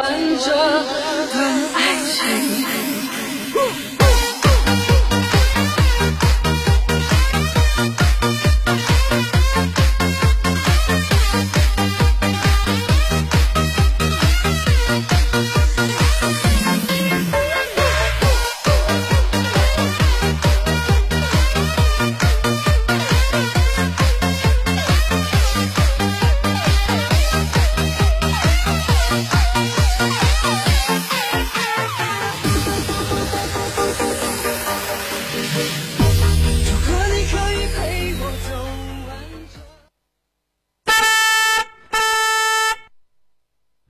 玩这段爱情。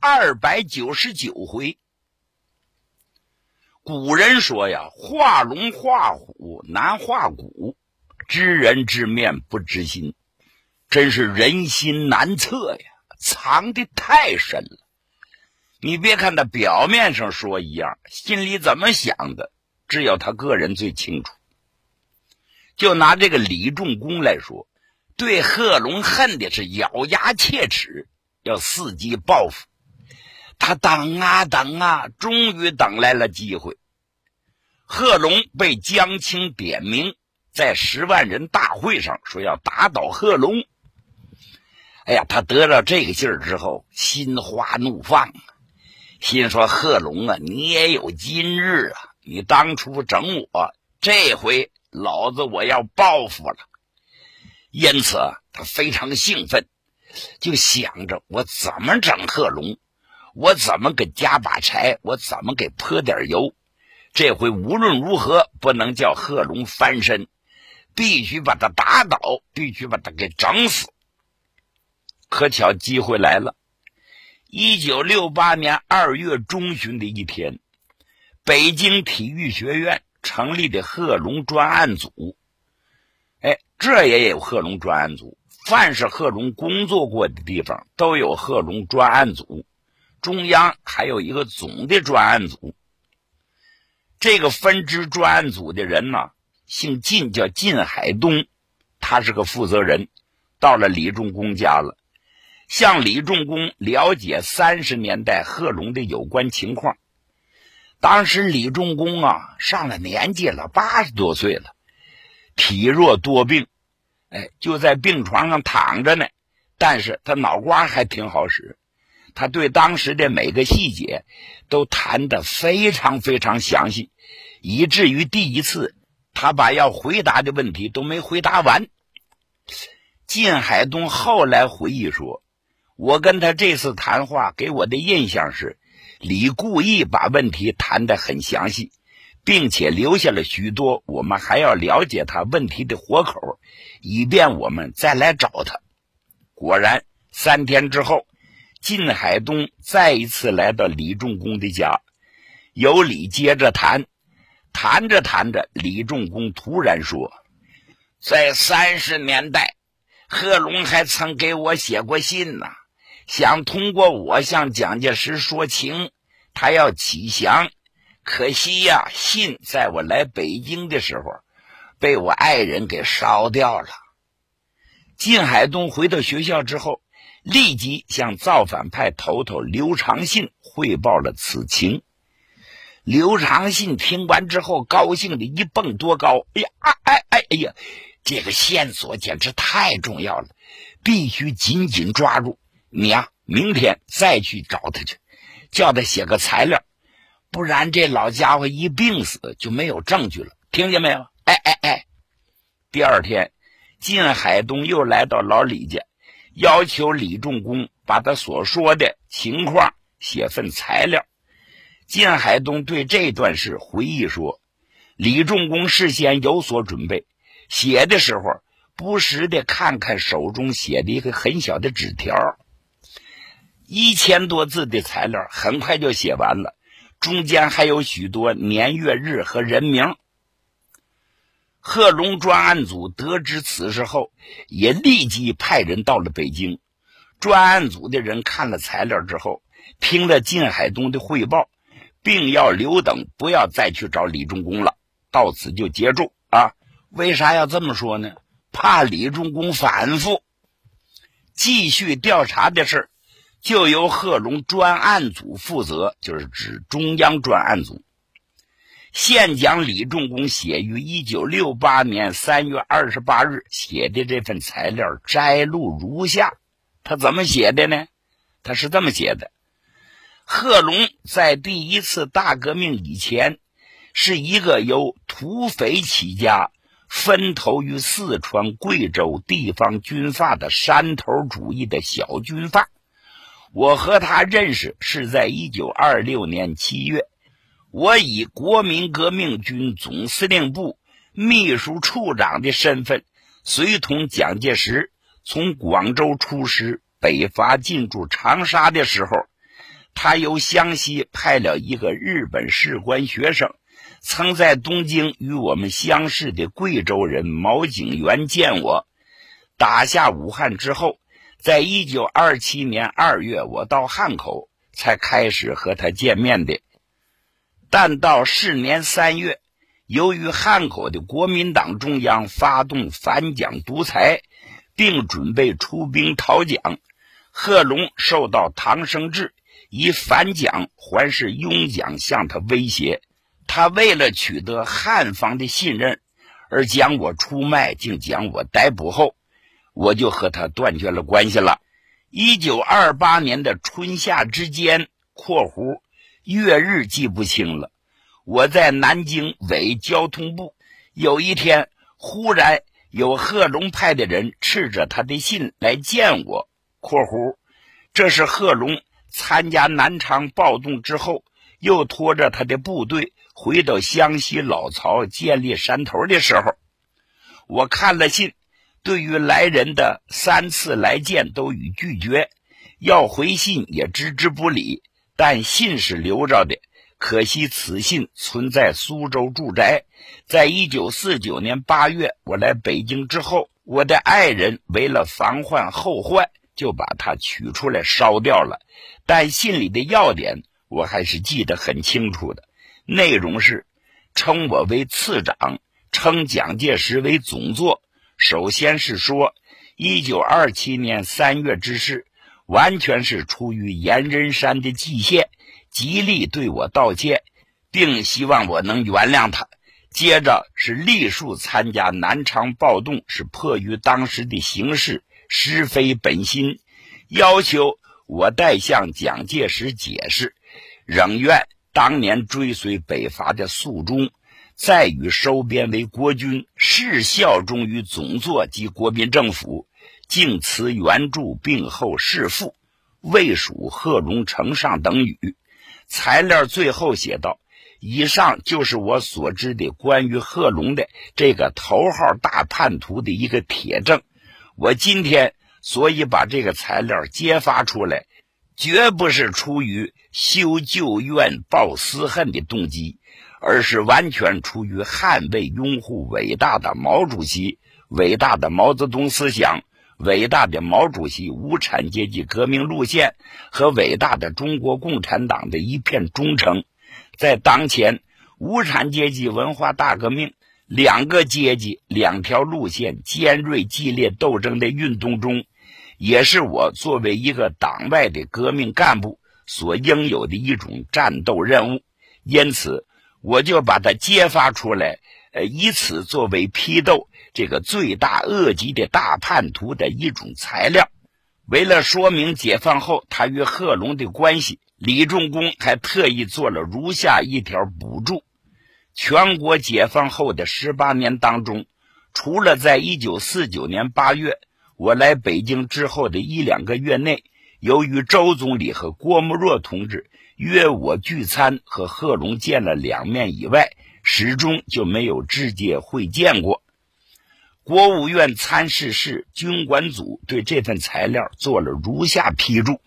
二百九十九回。古人说呀：“画龙画虎难画骨，知人知面不知心。”真是人心难测呀，藏的太深了。你别看他表面上说一样，心里怎么想的，只有他个人最清楚。就拿这个李仲公来说，对贺龙恨的是咬牙切齿，要伺机报复。他等啊等啊，终于等来了机会。贺龙被江青点名，在十万人大会上说要打倒贺龙。哎呀，他得到这个信儿之后，心花怒放，心说：“贺龙啊，你也有今日啊！你当初整我，这回老子我要报复了。”因此，他非常兴奋，就想着我怎么整贺龙，我怎么给加把柴，我怎么给泼点油。这回无论如何不能叫贺龙翻身，必须把他打倒，必须把他给整死。可巧机会来了，一九六八年二月中旬的一天，北京体育学院成立的贺龙专案组。哎，这也有贺龙专案组。凡是贺龙工作过的地方，都有贺龙专案组。中央还有一个总的专案组。这个分支专案组的人呢，姓靳，叫靳海东，他是个负责人。到了李仲公家了。向李仲公了解三十年代贺龙的有关情况。当时李仲公啊上了年纪了，八十多岁了，体弱多病，哎，就在病床上躺着呢。但是他脑瓜还挺好使，他对当时的每个细节都谈得非常非常详细，以至于第一次他把要回答的问题都没回答完。靳海东后来回忆说。我跟他这次谈话给我的印象是，李故意把问题谈得很详细，并且留下了许多我们还要了解他问题的活口，以便我们再来找他。果然，三天之后，靳海东再一次来到李仲公的家，由李接着谈，谈着谈着，李仲公突然说：“在三十年代，贺龙还曾给我写过信呢。”想通过我向蒋介石说情，他要起降，可惜呀，信在我来北京的时候，被我爱人给烧掉了。靳海东回到学校之后，立即向造反派头头刘长信汇报了此情。刘长信听完之后，高兴的一蹦多高！哎呀，哎哎哎哎呀，这个线索简直太重要了，必须紧紧抓住。你呀，明天再去找他去，叫他写个材料，不然这老家伙一病死就没有证据了。听见没有？哎哎哎！第二天，靳海东又来到老李家，要求李仲公把他所说的情况写份材料。靳海东对这段事回忆说：“李仲公事先有所准备，写的时候不时的看看手中写的一个很小的纸条。”一千多字的材料很快就写完了，中间还有许多年月日和人名。贺龙专案组得知此事后，也立即派人到了北京。专案组的人看了材料之后，听了靳海东的汇报，并要刘等不要再去找李仲公了，到此就结束啊。为啥要这么说呢？怕李仲公反复继续调查的事就由贺龙专案组负责，就是指中央专案组。现将李仲公写于一九六八年三月二十八日写的这份材料摘录如下。他怎么写的呢？他是这么写的：贺龙在第一次大革命以前，是一个由土匪起家。分头于四川、贵州地方军阀的山头主义的小军阀，我和他认识是在一九二六年七月，我以国民革命军总司令部秘书处长的身份，随同蒋介石从广州出师北伐进驻长沙的时候，他由湘西派了一个日本士官学生。曾在东京与我们相识的贵州人毛景元见我，打下武汉之后，在一九二七年二月，我到汉口才开始和他见面的。但到是年三月，由于汉口的国民党中央发动反蒋独裁，并准备出兵讨蒋，贺龙受到唐生智以反蒋还是拥蒋向他威胁。他为了取得汉方的信任，而将我出卖，竟将我逮捕后，我就和他断绝了关系了。一九二八年的春夏之间（括弧月日记不清了），我在南京伪交通部。有一天，忽然有贺龙派的人持着他的信来见我（括弧这是贺龙参加南昌暴动之后，又拖着他的部队。回到湘西老巢建立山头的时候，我看了信，对于来人的三次来见都予拒绝，要回信也置之不理。但信是留着的，可惜此信存在苏州住宅。在一九四九年八月，我来北京之后，我的爱人为了防患后患，就把它取出来烧掉了。但信里的要点，我还是记得很清楚的。内容是称我为次长，称蒋介石为总座。首先是说，一九二七年三月之事，完全是出于阎仁山的计县，极力对我道歉，并希望我能原谅他。接着是历数参加南昌暴动，是迫于当时的形势，实非本心，要求我代向蒋介石解释，仍愿。当年追随北伐的肃忠，再与收编为国军，是效忠于总座及国民政府，敬辞援助，病后弑父，魏蜀贺龙呈上等语。材料最后写道：“以上就是我所知的关于贺龙的这个头号大叛徒的一个铁证。我今天所以把这个材料揭发出来。”绝不是出于修旧怨、报私恨的动机，而是完全出于捍卫、拥护伟大的毛主席、伟大的毛泽东思想、伟大的毛主席无产阶级革命路线和伟大的中国共产党的一片忠诚。在当前无产阶级文化大革命、两个阶级、两条路线尖锐激烈斗争的运动中。也是我作为一个党外的革命干部所应有的一种战斗任务，因此我就把它揭发出来，呃，以此作为批斗这个罪大恶极的大叛徒的一种材料。为了说明解放后他与贺龙的关系，李仲公还特意做了如下一条补注：全国解放后的十八年当中，除了在一九四九年八月。我来北京之后的一两个月内，由于周总理和郭沫若同志约我聚餐和贺龙见了两面以外，始终就没有直接会见过。国务院参事室军管组对这份材料做了如下批注：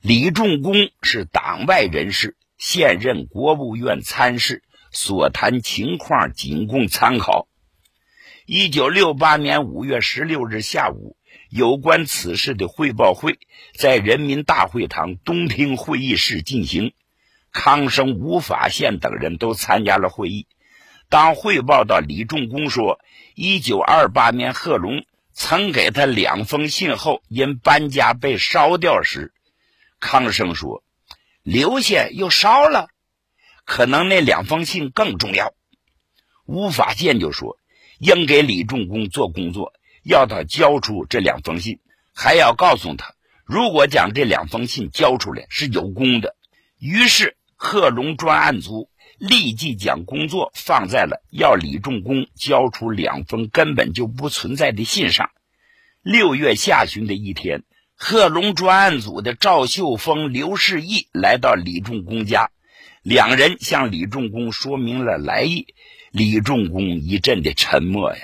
李仲公是党外人士，现任国务院参事，所谈情况仅供参考。一九六八年五月十六日下午，有关此事的汇报会在人民大会堂东厅会议室进行，康生、吴法宪等人都参加了会议。当汇报到李仲公说，一九二八年贺龙曾给他两封信后，因搬家被烧掉时，康生说：“留下又烧了，可能那两封信更重要。”吴法宪就说：“应给李仲公做工作，要他交出这两封信，还要告诉他，如果将这两封信交出来是有功的。”于是贺龙专案组。立即将工作放在了要李仲公交出两封根本就不存在的信上。六月下旬的一天，贺龙专案组的赵秀峰、刘世义来到李仲公家，两人向李仲公说明了来意。李仲公一阵的沉默呀。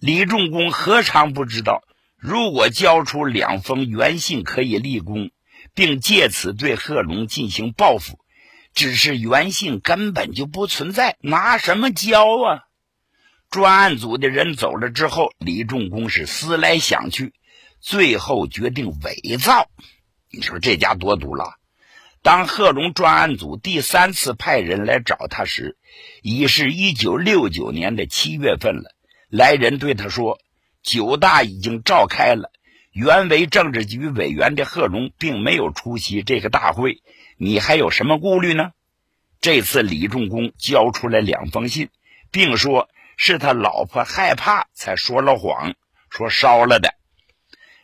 李仲公何尝不知道，如果交出两封原信，可以立功，并借此对贺龙进行报复。只是原信根本就不存在，拿什么交啊？专案组的人走了之后，李仲公是思来想去，最后决定伪造。你说这家多毒了！当贺龙专案组第三次派人来找他时，已是一九六九年的七月份了。来人对他说：“九大已经召开了，原为政治局委员的贺龙并没有出席这个大会。”你还有什么顾虑呢？这次李仲公交出来两封信，并说是他老婆害怕才说了谎，说烧了的。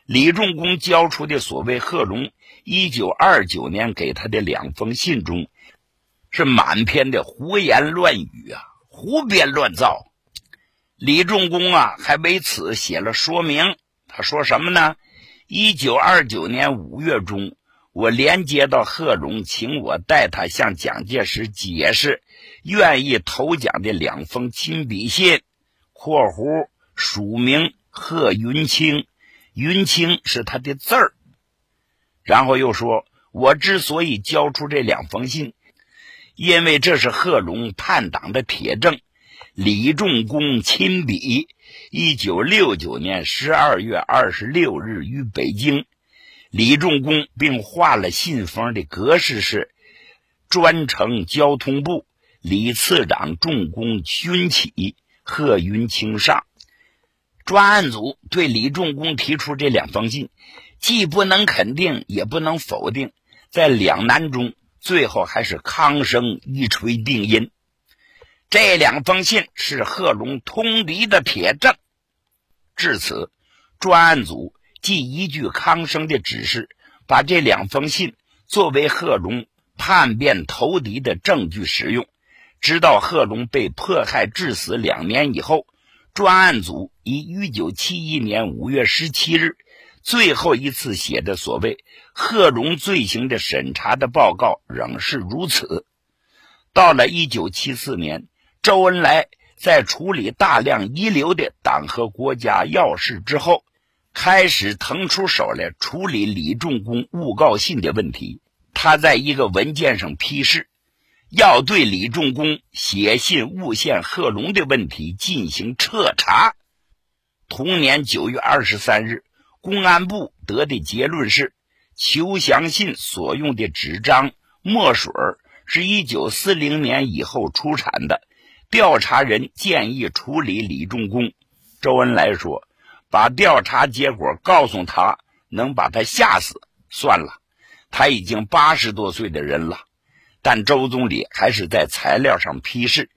李仲公交出的所谓贺龙一九二九年给他的两封信中，是满篇的胡言乱语啊，胡编乱造。李仲公啊，还为此写了说明。他说什么呢？一九二九年五月中。我连接到贺龙，请我代他向蒋介石解释，愿意投蒋的两封亲笔信（括弧署名贺云清，云清是他的字儿）。然后又说，我之所以交出这两封信，因为这是贺龙叛党的铁证。李仲公亲笔，一九六九年十二月二十六日于北京。李仲公并画了信封的格式是：专程交通部李次长重工勋启贺云清上。专案组对李仲公提出这两封信，既不能肯定，也不能否定，在两难中，最后还是康生一锤定音。这两封信是贺龙通敌的铁证。至此，专案组。即依据康生的指示，把这两封信作为贺龙叛变投敌的证据使用。直到贺龙被迫害致死两年以后，专案组以一九七一年五月十七日最后一次写的所谓贺龙罪行的审查的报告仍是如此。到了一九七四年，周恩来在处理大量遗留的党和国家要事之后。开始腾出手来处理李仲公诬告信的问题。他在一个文件上批示，要对李仲公写信诬陷贺龙的问题进行彻查。同年九月二十三日，公安部得的结论是，求降信所用的纸张墨水是一九四零年以后出产的。调查人建议处理李仲公。周恩来说。把调查结果告诉他，能把他吓死算了。他已经八十多岁的人了，但周总理还是在材料上批示，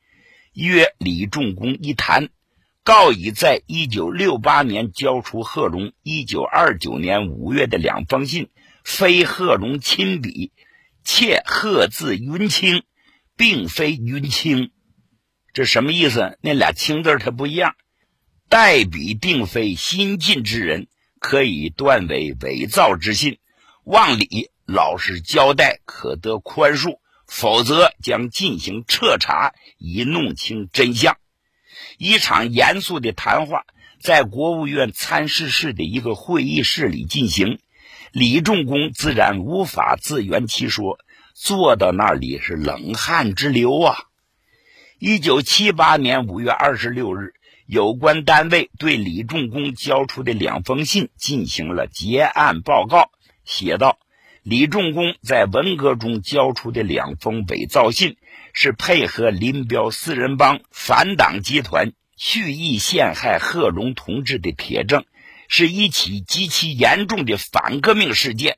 约李仲公一谈，告以在一九六八年交出贺龙一九二九年五月的两封信，非贺龙亲笔，且贺字云清，并非云清。这什么意思？那俩清字它不一样。代笔定非新进之人，可以断为伪造之信。望李老实交代，可得宽恕；否则将进行彻查，以弄清真相。一场严肃的谈话在国务院参事室的一个会议室里进行。李仲公自然无法自圆其说，坐到那里是冷汗直流啊。一九七八年五月二十六日，有关单位对李仲公交出的两封信进行了结案报告，写道：李仲公在文革中交出的两封伪造信，是配合林彪四人帮反党集团蓄意陷害贺龙同志的铁证。是一起极其严重的反革命事件。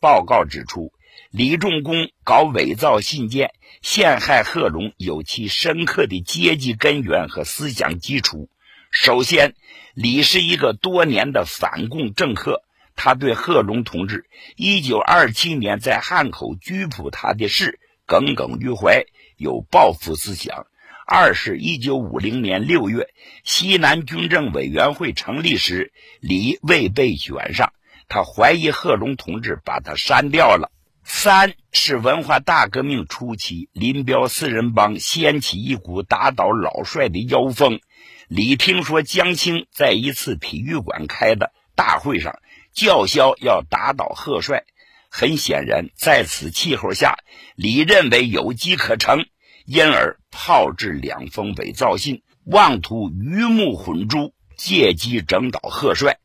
报告指出，李仲公搞伪造信件陷害贺龙，有其深刻的阶级根源和思想基础。首先，李是一个多年的反共政客，他对贺龙同志1927年在汉口拘捕他的事耿耿于怀，有报复思想。二是，一九五零年六月，西南军政委员会成立时，李未被选上，他怀疑贺龙同志把他删掉了。三是文化大革命初期，林彪四人帮掀起一股打倒老帅的妖风。李听说江青在一次体育馆开的大会上叫嚣要打倒贺帅，很显然，在此气候下，李认为有机可乘。因而炮制两封伪造信，妄图鱼目混珠，借机整倒贺帅。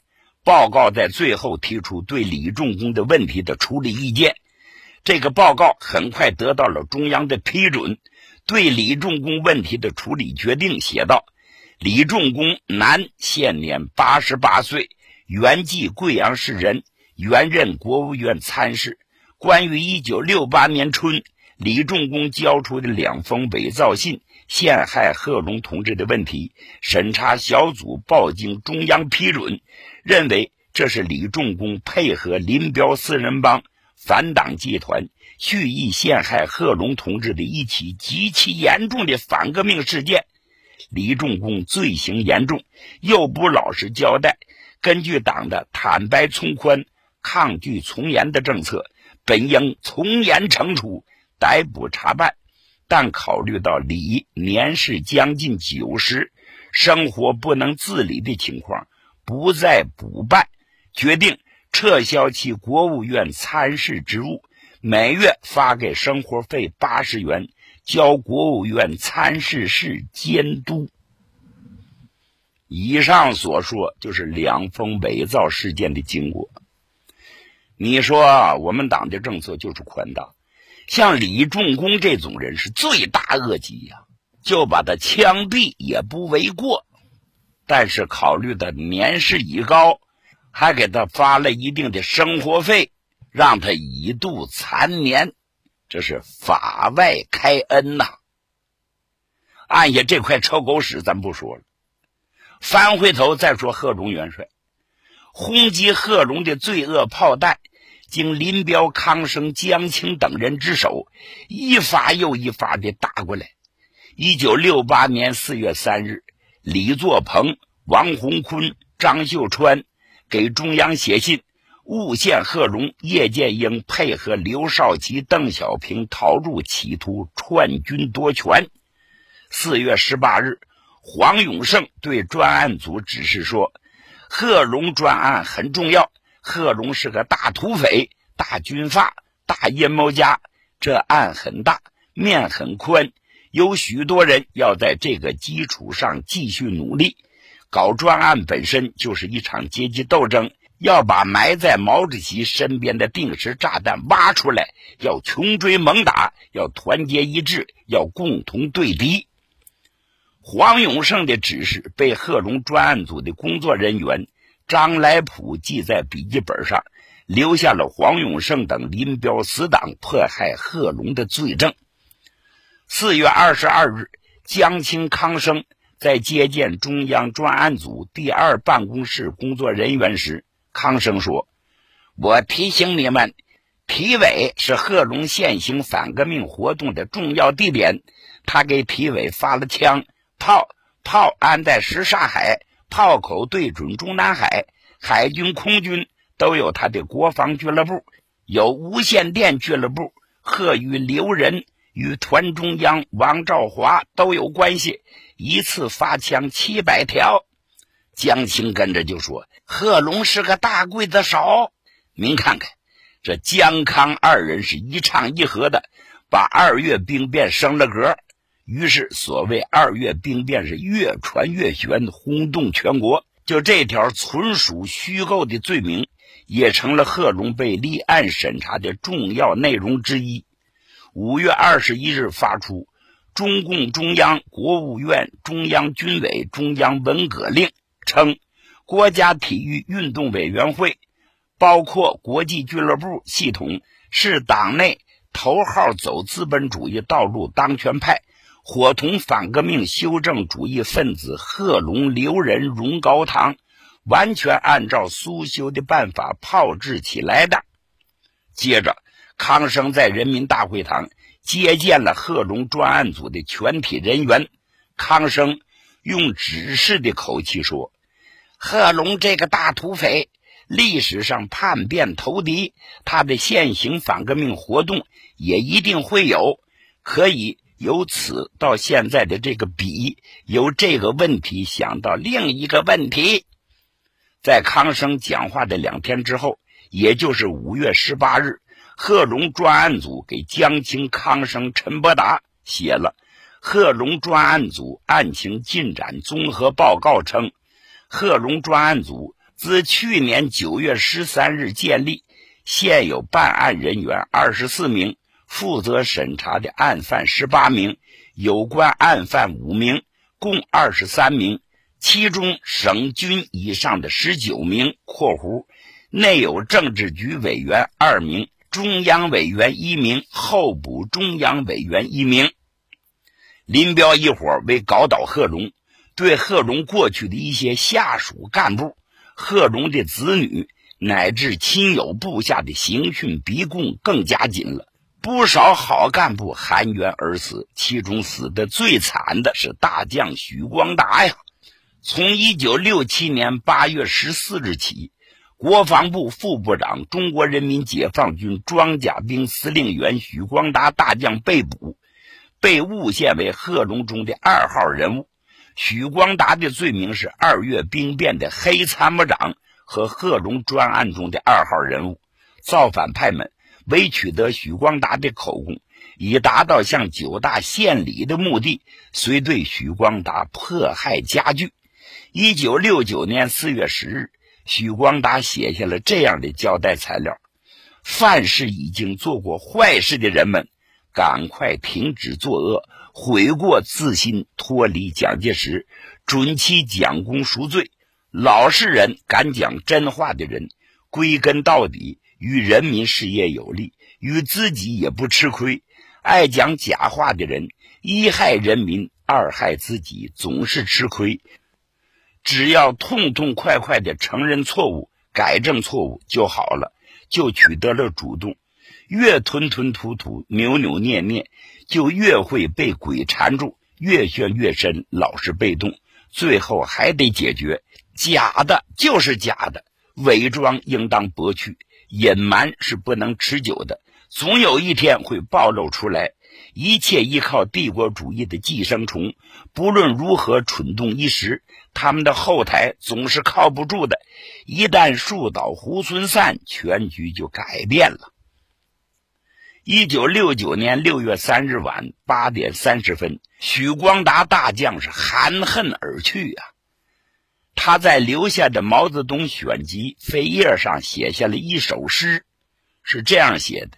报告在最后提出对李仲工的问题的处理意见。这个报告很快得到了中央的批准。对李仲公问题的处理决定写道：李仲公，男，现年八十八岁，原籍贵阳市人，原任国务院参事。关于一九六八年春。李仲公交出的两封伪造信陷害贺龙同志的问题，审查小组报经中央批准，认为这是李仲公配合林彪四人帮反党集团蓄意陷害贺龙同志的一起极其严重的反革命事件。李仲公罪行严重，又不老实交代，根据党的坦白从宽、抗拒从严的政策，本应从严惩处。逮捕查办，但考虑到李年事将近九十，生活不能自理的情况，不再补办，决定撤销其国务院参事职务，每月发给生活费八十元，交国务院参事室监督。以上所说就是两封伪造事件的经过。你说我们党的政策就是宽大。像李仲公这种人是罪大恶极呀，就把他枪毙也不为过。但是考虑的年事已高，还给他发了一定的生活费，让他以度残年，这是法外开恩呐。按下这块臭狗屎，咱不说了，翻回头再说贺龙元帅轰击贺龙的罪恶炮弹。经林彪、康生、江青等人之手，一发又一发的打过来。一九六八年四月三日，李作鹏、王洪坤、张秀川给中央写信，诬陷贺龙、叶剑英配合刘少奇、邓小平逃入，企图篡军夺权。四月十八日，黄永胜对专案组指示说：“贺龙专案很重要。”贺龙是个大土匪、大军阀、大阴谋家，这案很大，面很宽，有许多人要在这个基础上继续努力。搞专案本身就是一场阶级斗争，要把埋在毛主席身边的定时炸弹挖出来，要穷追猛打，要团结一致，要共同对敌。黄永胜的指示被贺龙专案组的工作人员。张来普记在笔记本上，留下了黄永胜等林彪死党迫害贺龙的罪证。四月二十二日，江青、康生在接见中央专案组第二办公室工作人员时，康生说：“我提醒你们，体委是贺龙现行反革命活动的重要地点。他给体委发了枪炮，炮安在什刹海。”炮口对准中南海，海军、空军都有他的国防俱乐部，有无线电俱乐部。贺与刘仁与团中央王兆华都有关系，一次发枪七百条。江青跟着就说：“贺龙是个大刽子手，您看看，这江康二人是一唱一和的，把二月兵变升了格。于是，所谓二月兵变是越传越玄，轰动全国。就这条纯属虚构的罪名，也成了贺龙被立案审查的重要内容之一。五月二十一日发出中共中央、国务院、中央军委、中央文革令，称国家体育运动委员会，包括国际俱乐部系统，是党内头号走资本主义道路当权派。伙同反革命修正主义分子贺龙、刘仁、荣高堂，完全按照苏修的办法炮制起来的。接着，康生在人民大会堂接见了贺龙专案组的全体人员。康生用指示的口气说：“贺龙这个大土匪，历史上叛变投敌，他的现行反革命活动也一定会有，可以。”由此到现在的这个笔，由这个问题想到另一个问题，在康生讲话的两天之后，也就是五月十八日，贺龙专案组给江青、康生、陈伯达写了《贺龙专案组案情进展综合报告》，称贺龙专案组自去年九月十三日建立，现有办案人员二十四名。负责审查的案犯十八名，有关案犯五名，共二十三名，其中省军以上的十九名（括弧内有政治局委员二名，中央委员一名，候补中央委员一名）。林彪一伙为搞倒贺龙，对贺龙过去的一些下属干部、贺龙的子女乃至亲友部下的刑讯逼供更加紧了。不少好干部含冤而死，其中死的最惨的是大将许光达呀。从一九六七年八月十四日起，国防部副部长、中国人民解放军装甲兵司令员许光达大将被捕，被诬陷为贺龙中的二号人物。许光达的罪名是二月兵变的黑参谋长和贺龙专案中的二号人物。造反派们。为取得许光达的口供，以达到向九大献礼的目的，遂对许光达迫害加剧。一九六九年四月十日，许光达写下了这样的交代材料：凡是已经做过坏事的人们，赶快停止作恶，悔过自新，脱离蒋介石，准其蒋公赎罪。老实人、敢讲真话的人，归根到底。与人民事业有利，与自己也不吃亏。爱讲假话的人，一害人民，二害自己，总是吃亏。只要痛痛快快的承认错误，改正错误就好了，就取得了主动。越吞吞吐吐、扭扭捏捏，就越会被鬼缠住，越陷越深，老是被动，最后还得解决。假的就是假的，伪装应当剥去。隐瞒是不能持久的，总有一天会暴露出来。一切依靠帝国主义的寄生虫，不论如何蠢动一时，他们的后台总是靠不住的。一旦树倒猢狲散，全局就改变了。一九六九年六月三日晚八点三十分，许光达大将是含恨而去啊。他在留下的《毛泽东选集》扉页上写下了一首诗，是这样写的：“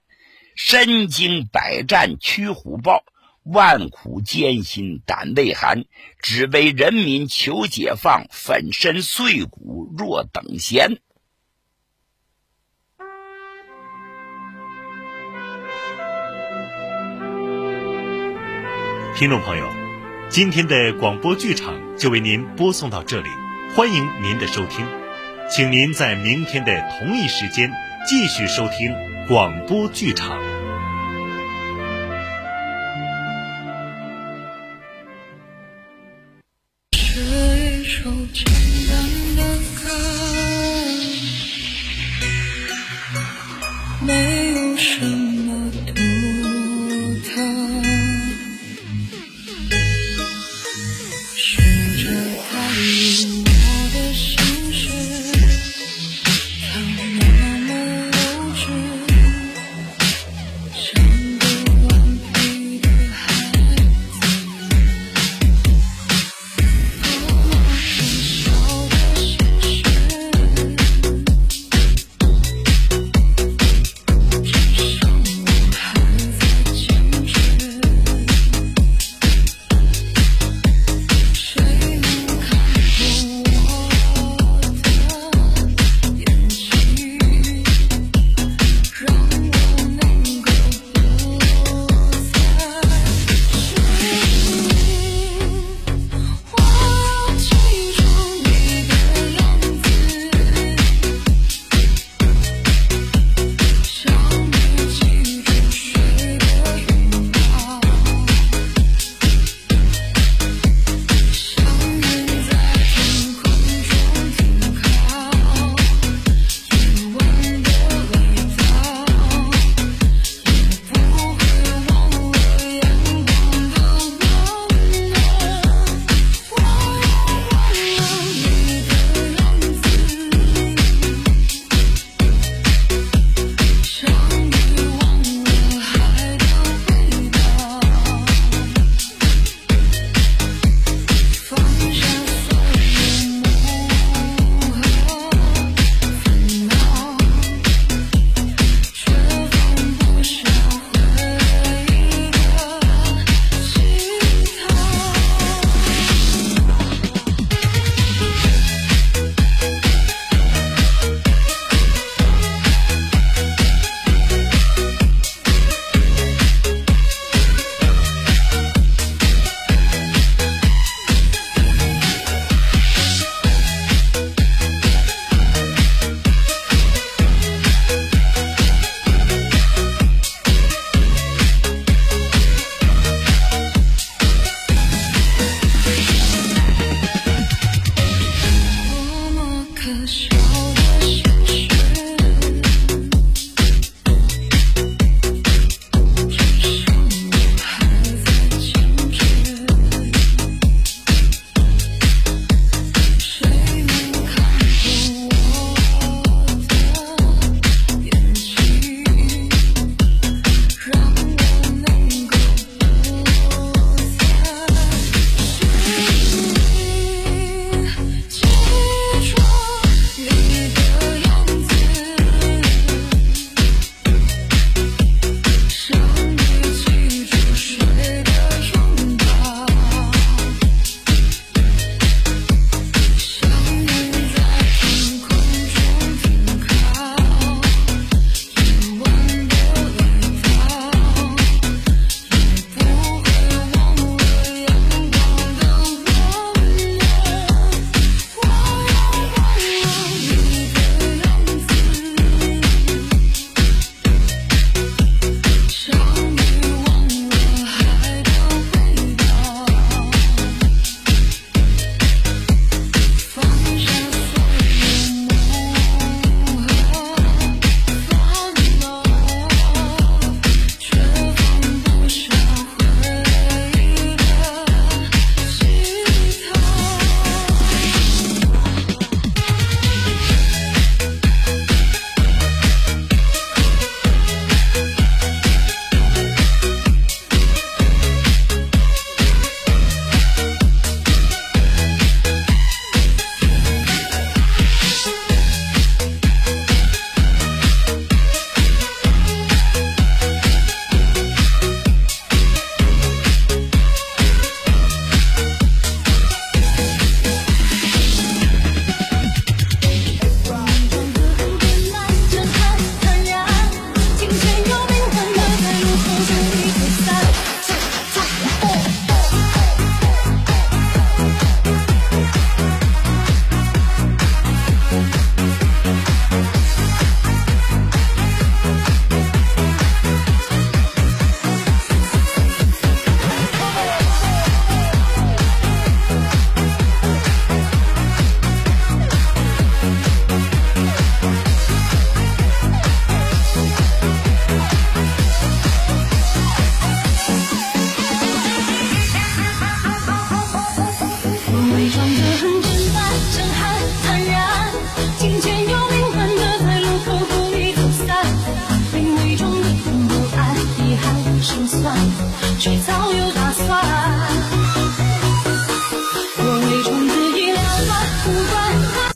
身经百战驱虎豹，万苦艰辛胆未寒，只为人民求解放，粉身碎骨若等闲。”听众朋友，今天的广播剧场就为您播送到这里。欢迎您的收听，请您在明天的同一时间继续收听广播剧场。